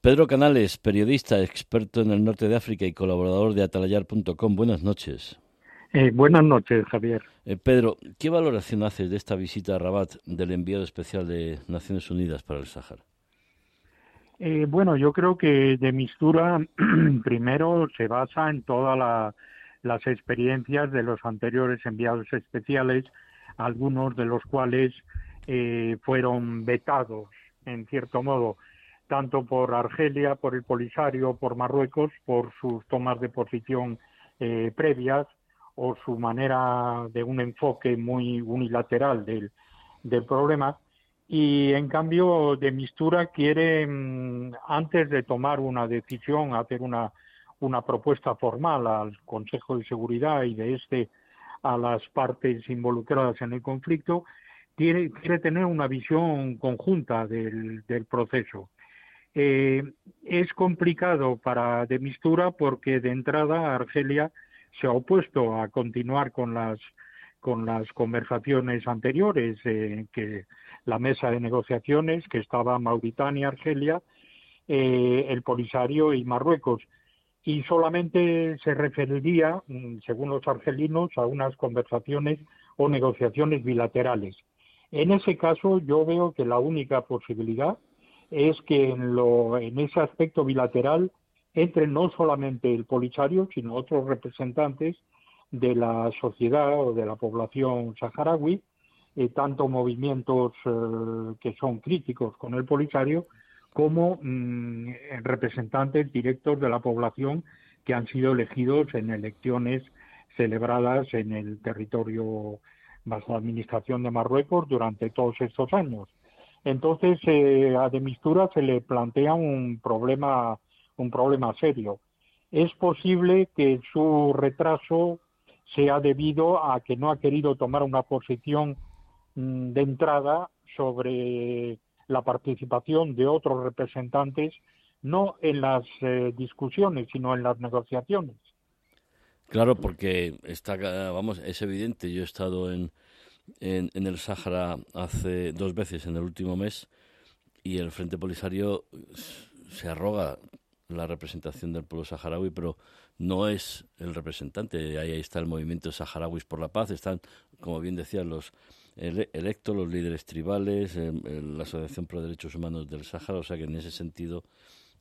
Pedro Canales, periodista, experto en el norte de África y colaborador de atalayar.com. Buenas noches. Eh, buenas noches, Javier. Eh, Pedro, ¿qué valoración haces de esta visita a Rabat del enviado especial de Naciones Unidas para el Sáhara? Eh, bueno, yo creo que de Mistura primero se basa en todas las experiencias de los anteriores enviados especiales, algunos de los cuales fueron vetados, en cierto modo, tanto por Argelia, por el Polisario, por Marruecos, por sus tomas de posición previas o su manera de un enfoque muy unilateral del, problema. Y en cambio, de Mistura quiere, mm, antes de tomar una decisión, hacer una, una propuesta formal al Consejo de Seguridad y de este a las partes involucradas en el conflicto, quiere, quiere tener una visión conjunta del proceso. Eh, es complicado para de Mistura porque de entrada Argelia se ha opuesto a continuar con las con las conversaciones anteriores eh, que la mesa de negociaciones que estaba Mauritania, Argelia, eh, el Polisario y Marruecos y solamente se referiría, mm, según los argelinos, a unas conversaciones o negociaciones bilaterales. En ese caso, yo veo que la única posibilidad es que en, lo, en ese aspecto bilateral entre no solamente el Polisario, sino otros representantes de la sociedad o de la población saharaui, eh, tanto movimientos eh, que son críticos con el Polisario como mm, representantes directos de la población que han sido elegidos en elecciones celebradas en el territorio bajo la administración de Marruecos durante todos estos años. Entonces, eh, a de Mistura se le plantea un problema un problema serio. Es posible que su retraso sea debido a que no ha querido tomar una posición mm, de entrada sobre la participación de otros representantes, no en las eh, discusiones, sino en las negociaciones. Claro, porque está, vamos, es evidente. Yo he estado en, en, en el Sáhara hace dos veces en el último mes y el Frente Polisario se arroga la representación del pueblo saharaui, pero no es el representante. Ahí, está el movimiento saharauis por la paz, están, como bien decían, los electos, los líderes tribales, la Asociación Pro Derechos Humanos del Sahara, o sea que en ese sentido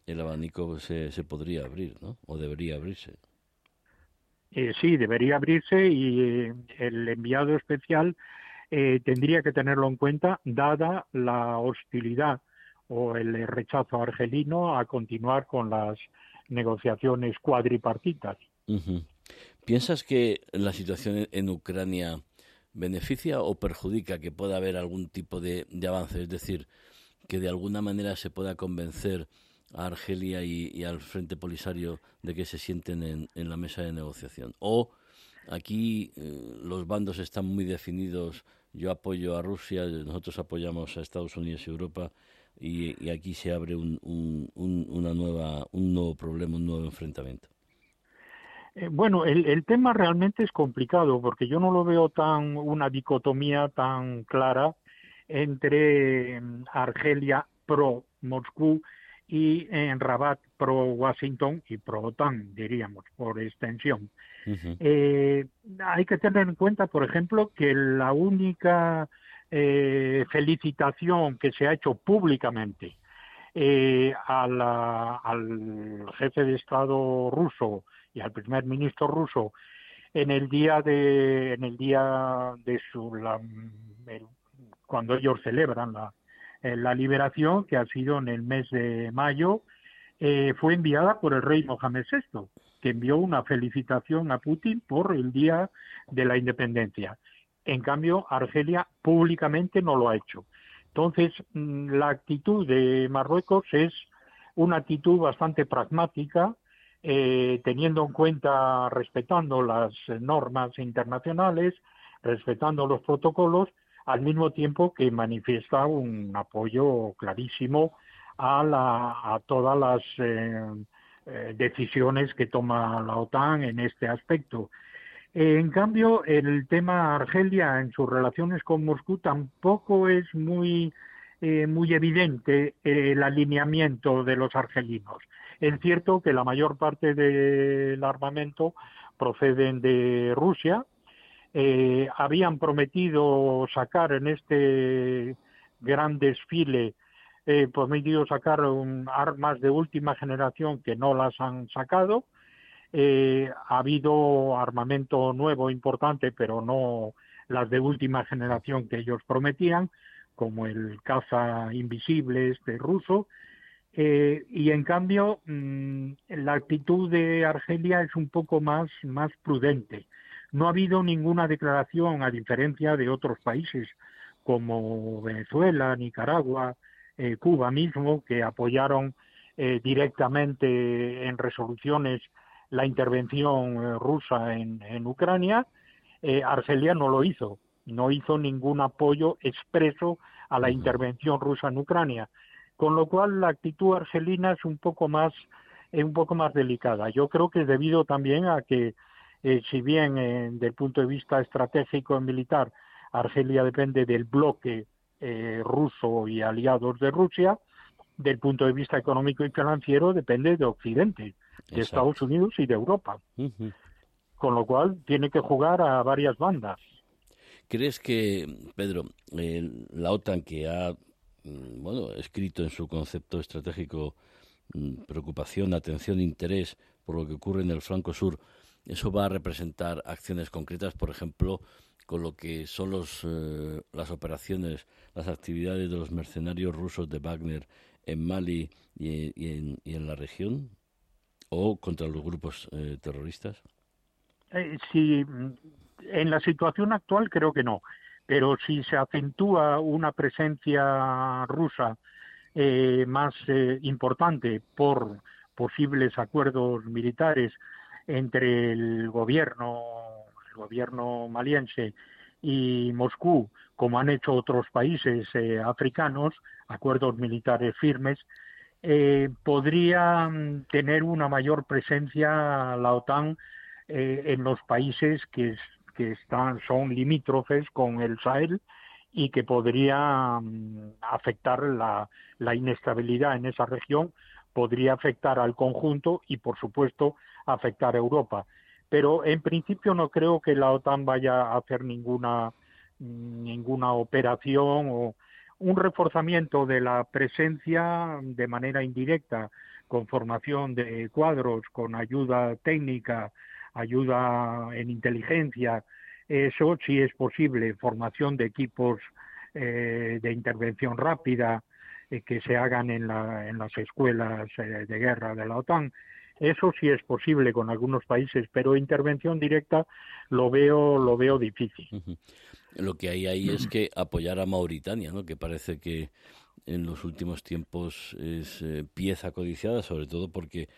el abanico se, se podría abrir, ¿no? O debería abrirse. Eh, sí, debería abrirse y eh, el enviado especial eh, tendría que tenerlo en cuenta, dada la hostilidad o el rechazo argelino a continuar con las negociaciones cuadripartitas. ¿Piensas que la situación en Ucrania beneficia o perjudica que pueda haber algún tipo de, avance? Es decir, que de alguna manera se pueda convencer a Argelia y, al Frente Polisario de que se sienten en, la mesa de negociación. O aquí eh, los bandos están muy definidos. Yo apoyo a Rusia, nosotros apoyamos a Estados Unidos y Europa y, aquí se abre un, una nueva, un nuevo problema, un nuevo enfrentamiento. Eh, bueno, el, el, tema realmente es complicado porque yo no lo veo tan una dicotomía tan clara entre mm, Argelia pro Moscú y en Rabat pro Washington y pro OTAN, diríamos, por extensión. eh, hay que tener en cuenta, por ejemplo, que la única eh, felicitación que se ha hecho públicamente eh, al jefe de Estado ruso y al primer ministro ruso en el día de en el día de su cuando ellos celebran la, la liberación que ha sido en el mes de mayo eh, fue enviada por el rey Mohamed VI que envió una felicitación a Putin por el día de la independencia en cambio, Argelia públicamente no lo ha hecho. Entonces, mm, la actitud de Marruecos es una actitud bastante pragmática, eh, teniendo en cuenta, respetando las normas internacionales, respetando los protocolos, al mismo tiempo que manifiesta un apoyo clarísimo a, todas las eh, eh, decisiones que toma la OTAN en este aspecto. En cambio, el tema Argelia en sus relaciones con Moscú tampoco es muy eh, muy evidente el alineamiento de los argelinos. Es cierto que la mayor parte del armamento proceden de Rusia. Eh, habían prometido sacar en este gran desfile, eh, prometido sacar armas de última generación que no las han sacado. Eh, ha habido armamento nuevo importante, pero no las de última generación que ellos prometían, como el caza invisible este ruso, y en cambio mm, la actitud de Argelia es un poco más, más prudente. No ha habido ninguna declaración, a diferencia de otros países como Venezuela, Nicaragua, eh, Cuba mismo, que apoyaron eh, directamente en resoluciones la intervención rusa en, en Ucrania. Argelia no lo hizo no hizo ningún apoyo expreso a la intervención rusa en Ucrania, con lo cual la actitud argelina es un poco más un poco más delicada. Yo creo que es debido también a que eh, si bien eh, desde el punto de vista estratégico y militar Argelia depende del bloque eh, ruso y aliados de Rusia, del punto de vista económico y financiero depende de Occidente, de Estados Unidos y de Europa. Con lo cual tiene que jugar a varias bandas. ¿Crees que, Pedro, la OTAN que ha mm, bueno, escrito en su concepto estratégico mm, preocupación, atención, interés por lo que ocurre en el flanco sur, eso va a representar acciones concretas, por ejemplo, con lo que son los, eh, las operaciones, las actividades de los mercenarios rusos de Wagner en Mali y, en, la región o contra los grupos eh, terroristas? Eh, sí, en la situación actual creo que no, pero si se acentúa una presencia rusa más importante por posibles acuerdos militares entre el gobierno, el gobierno maliense y Moscú, como han hecho otros países eh, africanos, acuerdos militares firmes, podría mm, tener una mayor presencia la OTAN en los países que están, son limítrofes con el Sahel y que podría mm, afectar la inestabilidad en esa región, podría afectar al conjunto y, por supuesto, afectar a Europa. Pero en principio no creo que la OTAN vaya a hacer ninguna, ninguna operación o un reforzamiento de la presencia de manera indirecta, con formación de cuadros, con ayuda técnica, ayuda en inteligencia, eso sí es posible, formación de equipos eh, de intervención rápida que se hagan en, la, en las escuelas eh, de guerra de la OTAN. Eso sí es posible con algunos países, pero intervención directa lo veo lo veo difícil. Lo que hay ahí es que apoyar a Mauritania, ¿no? que parece que en los últimos tiempos es pieza codiciada, sobre todo porque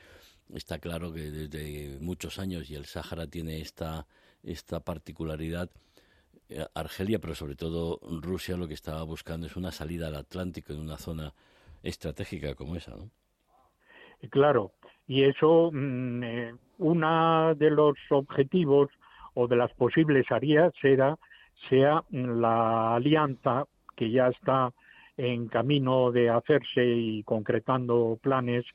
Está claro que desde muchos años y el Sáhara tiene esta, esta particularidad. Eh, Argelia, pero sobre todo Rusia, lo que estaba buscando es una salida al Atlántico en una zona estratégica como esa, ¿no? Claro, y eso, mm, eh, uno de los objetivos o de las posibles áreas será, sea la alianza que ya está en camino de hacerse y concretando planes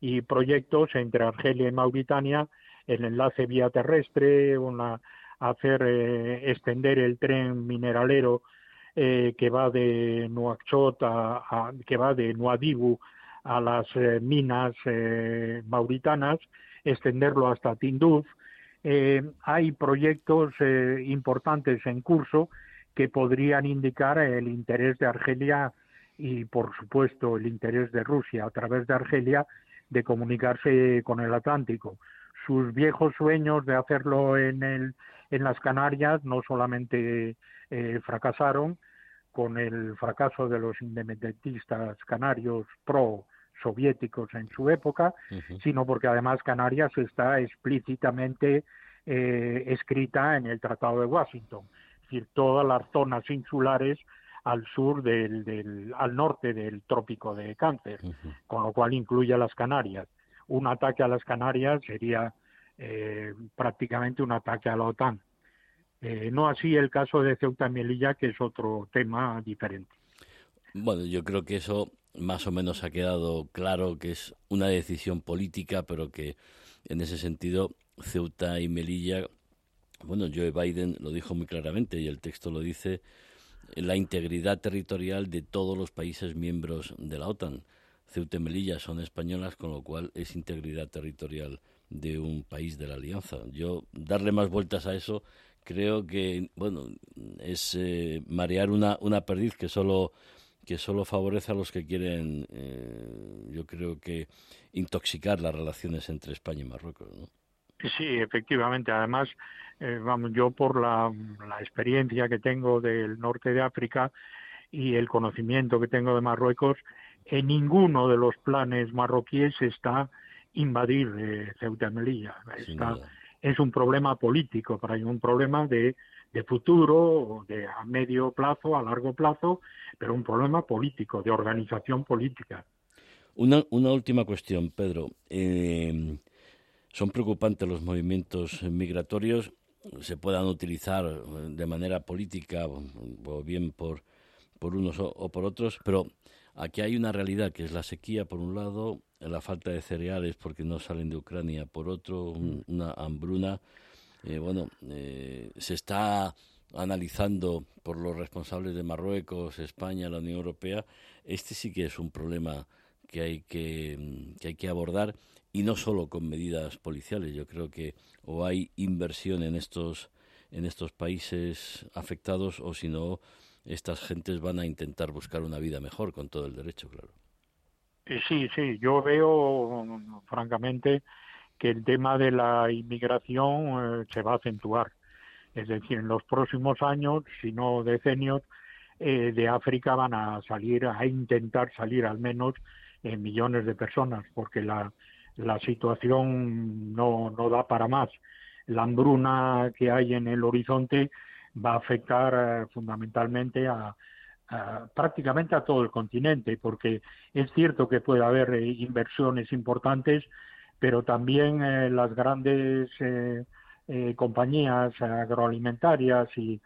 y proyectos entre Argelia y Mauritania, el enlace vía terrestre, una, hacer eh, extender el tren mineralero eh, que va de Nuakchot a, que va de Nuadibu a las eh, minas mauritanas, extenderlo hasta Tinduf. hay proyectos importantes en curso que podrían indicar el interés de Argelia y, por supuesto, el interés de Rusia a través de Argelia de comunicarse con el Atlántico. Sus viejos sueños de hacerlo en, el, en las Canarias no solamente eh, fracasaron con el fracaso de los independentistas canarios pro soviéticos en su época, sino porque además Canarias está explícitamente eh, escrita en el Tratado de Washington. Es decir, todas las zonas insulares al sur del, al norte del trópico de Cáncer, con lo cual incluye a las Canarias. Un ataque a las Canarias sería eh, prácticamente un ataque a la OTAN. Eh, no así el caso de Ceuta y Melilla, que es otro tema diferente. Bueno, yo creo que eso más o menos ha quedado claro que es una decisión política, pero que en ese sentido Ceuta y Melilla, bueno, Joe Biden lo dijo muy claramente y el texto lo dice, la integridad territorial de todos los países miembros de la OTAN. Ceuta y Melilla son españolas, con lo cual es integridad territorial de un país de la alianza. Yo darle más vueltas a eso creo que bueno es eh, marear una, una perdiz que solo que solo favorece a los que quieren eh, yo creo que intoxicar las relaciones entre España y Marruecos ¿no? sí efectivamente además eh, vamos yo por la, la experiencia que tengo del norte de África y el conocimiento que tengo de Marruecos en ninguno de los planes marroquíes está invadir eh, Ceuta y Melilla. es un problema político, para un problema de, de futuro, de a medio plazo, a largo plazo, pero un problema político, de organización política. Una, una última cuestión, Pedro. Eh, son preocupantes los movimientos migratorios, se puedan utilizar de manera política o bien por, por unos o por otros, pero aquí hay una realidad que es la sequía por un lado, la falta de cereales porque no salen de Ucrania, por otro, mm. una hambruna. Eh, bueno, eh, se está analizando por los responsables de Marruecos, España, la Unión Europea. Este sí que es un problema que hay que, mm, que hay que abordar y no solo con medidas policiales. Yo creo que o hay inversión en estos en estos países afectados o si no estas gentes van a intentar buscar una vida mejor con todo el derecho, claro. Sí, sí, yo veo francamente que el tema de la inmigración eh, se va a acentuar. Es decir, en los próximos años, si no decenios, eh, de África van a salir, a intentar salir al menos eh, millones de personas, porque la, la situación no, no da para más. La hambruna que hay en el horizonte va a afectar fundamentalmente a, prácticamente a todo el continente, porque es cierto que puede haber eh, inversiones importantes, pero también eh, las grandes eh, compañías agroalimentarias y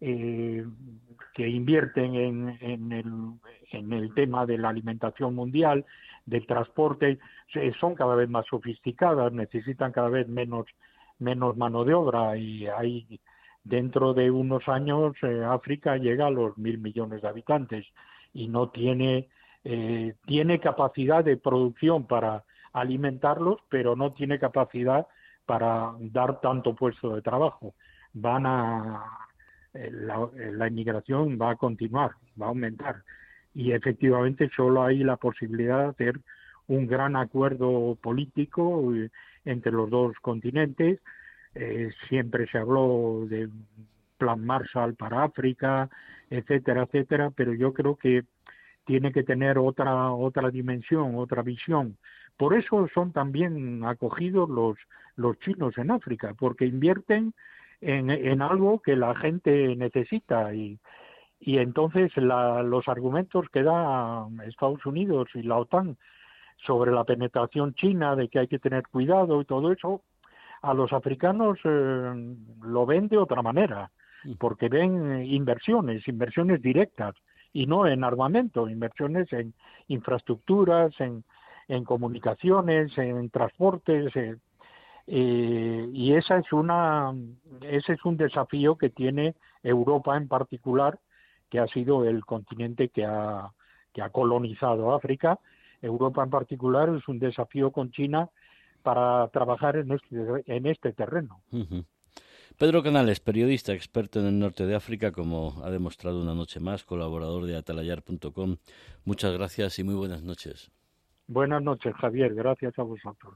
que invierten en, en, el, en el tema de la alimentación mundial, del transporte, son cada vez más sofisticadas, necesitan cada vez menos menos mano de obra y hay dentro de unos años eh, África llega a los mil millones de habitantes y no tiene eh, tiene capacidad de producción para alimentarlos, pero no tiene capacidad para dar tanto puesto de trabajo. Van a eh, la, la inmigración va a continuar, va a aumentar y efectivamente solo hay la posibilidad de hacer un gran acuerdo político entre los dos continentes eh, siempre se habló de plan Marshall para África, etcétera, etcétera, pero yo creo que tiene que tener otra otra dimensión, otra visión. Por eso son también acogidos los los chinos en África, porque invierten en, en algo que la gente necesita y y entonces la, los argumentos que da Estados Unidos y la OTAN sobre la penetración china, de que hay que tener cuidado y todo eso, a los africanos eh, lo ven de otra manera, mm. porque ven inversiones, inversiones directas, y no en armamento, inversiones en infraestructuras, en, en comunicaciones, en transportes, eh, eh, y esa es una, ese es un desafío que tiene Europa en particular, que ha sido el continente que ha, que ha colonizado África. Europa en particular es un desafío con China para trabajar en este, en este terreno. Pedro Canales, periodista experto en el norte de África, como ha demostrado una noche más, colaborador de atalayar.com. Muchas gracias y muy buenas noches. Buenas noches, Javier. Gracias a vosotros.